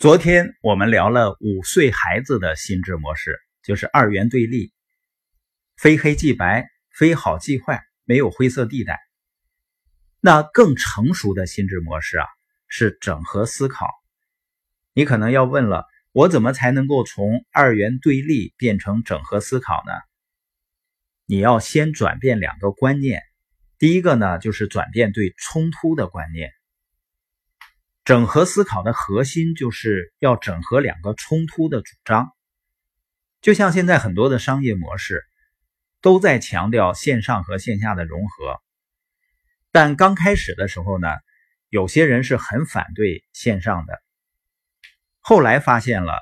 昨天我们聊了五岁孩子的心智模式，就是二元对立，非黑即白，非好即坏，没有灰色地带。那更成熟的心智模式啊，是整合思考。你可能要问了，我怎么才能够从二元对立变成整合思考呢？你要先转变两个观念，第一个呢，就是转变对冲突的观念。整合思考的核心就是要整合两个冲突的主张，就像现在很多的商业模式都在强调线上和线下的融合，但刚开始的时候呢，有些人是很反对线上的，后来发现了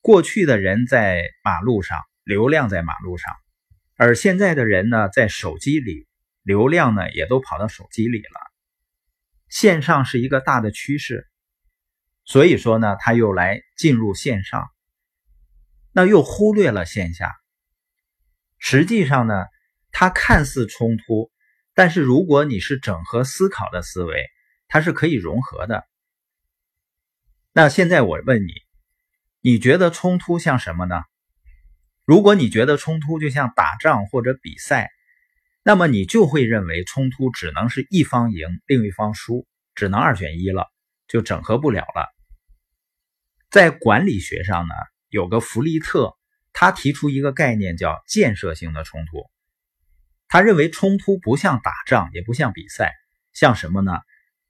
过去的人在马路上，流量在马路上，而现在的人呢，在手机里，流量呢也都跑到手机里了。线上是一个大的趋势，所以说呢，他又来进入线上，那又忽略了线下。实际上呢，它看似冲突，但是如果你是整合思考的思维，它是可以融合的。那现在我问你，你觉得冲突像什么呢？如果你觉得冲突就像打仗或者比赛。那么你就会认为冲突只能是一方赢，另一方输，只能二选一了，就整合不了了。在管理学上呢，有个弗利特，他提出一个概念叫建设性的冲突。他认为冲突不像打仗，也不像比赛，像什么呢？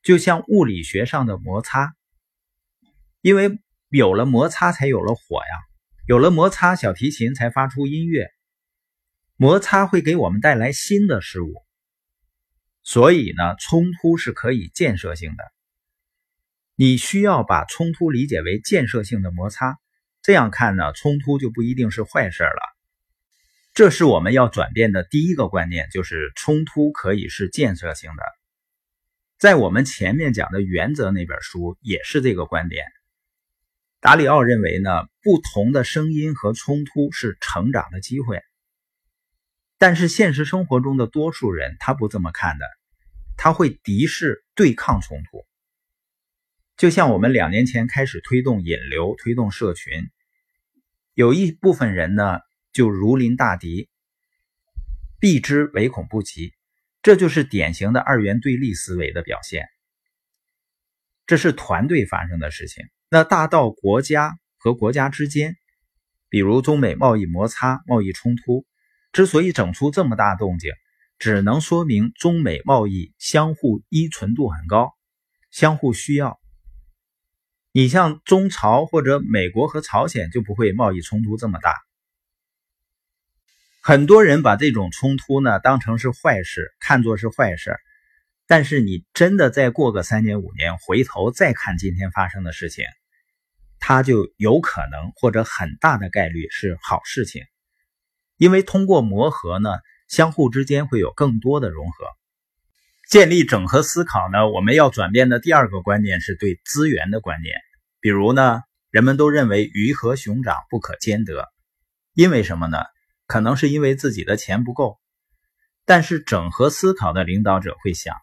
就像物理学上的摩擦。因为有了摩擦，才有了火呀，有了摩擦，小提琴才发出音乐。摩擦会给我们带来新的事物，所以呢，冲突是可以建设性的。你需要把冲突理解为建设性的摩擦，这样看呢，冲突就不一定是坏事了。这是我们要转变的第一个观念，就是冲突可以是建设性的。在我们前面讲的原则那本书也是这个观点。达里奥认为呢，不同的声音和冲突是成长的机会。但是现实生活中的多数人他不这么看的，他会敌视对抗冲突。就像我们两年前开始推动引流、推动社群，有一部分人呢就如临大敌，避之唯恐不及，这就是典型的二元对立思维的表现。这是团队发生的事情，那大到国家和国家之间，比如中美贸易摩擦、贸易冲突。之所以整出这么大动静，只能说明中美贸易相互依存度很高，相互需要。你像中朝或者美国和朝鲜就不会贸易冲突这么大。很多人把这种冲突呢当成是坏事，看作是坏事。但是你真的再过个三年五年，回头再看今天发生的事情，它就有可能或者很大的概率是好事情。因为通过磨合呢，相互之间会有更多的融合，建立整合思考呢。我们要转变的第二个观念是对资源的观念。比如呢，人们都认为鱼和熊掌不可兼得，因为什么呢？可能是因为自己的钱不够。但是整合思考的领导者会想，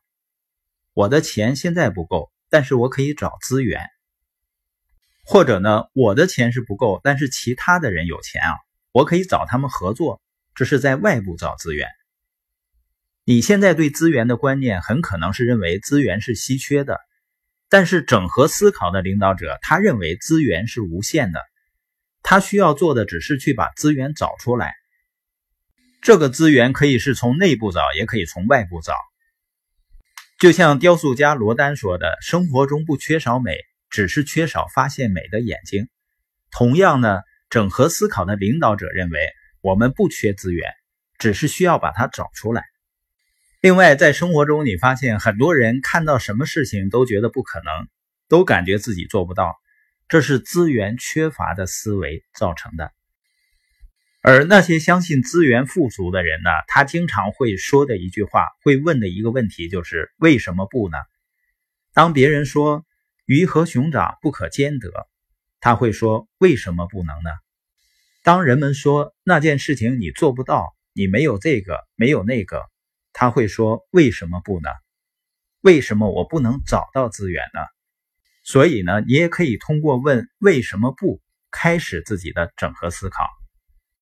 我的钱现在不够，但是我可以找资源，或者呢，我的钱是不够，但是其他的人有钱啊。我可以找他们合作，这是在外部找资源。你现在对资源的观念很可能是认为资源是稀缺的，但是整合思考的领导者他认为资源是无限的，他需要做的只是去把资源找出来。这个资源可以是从内部找，也可以从外部找。就像雕塑家罗丹说的：“生活中不缺少美，只是缺少发现美的眼睛。”同样呢。整合思考的领导者认为，我们不缺资源，只是需要把它找出来。另外，在生活中，你发现很多人看到什么事情都觉得不可能，都感觉自己做不到，这是资源缺乏的思维造成的。而那些相信资源富足的人呢，他经常会说的一句话，会问的一个问题就是：“为什么不呢？”当别人说“鱼和熊掌不可兼得”。他会说：“为什么不能呢？”当人们说那件事情你做不到，你没有这个，没有那个，他会说：“为什么不呢？为什么我不能找到资源呢？”所以呢，你也可以通过问为什么不开始自己的整合思考。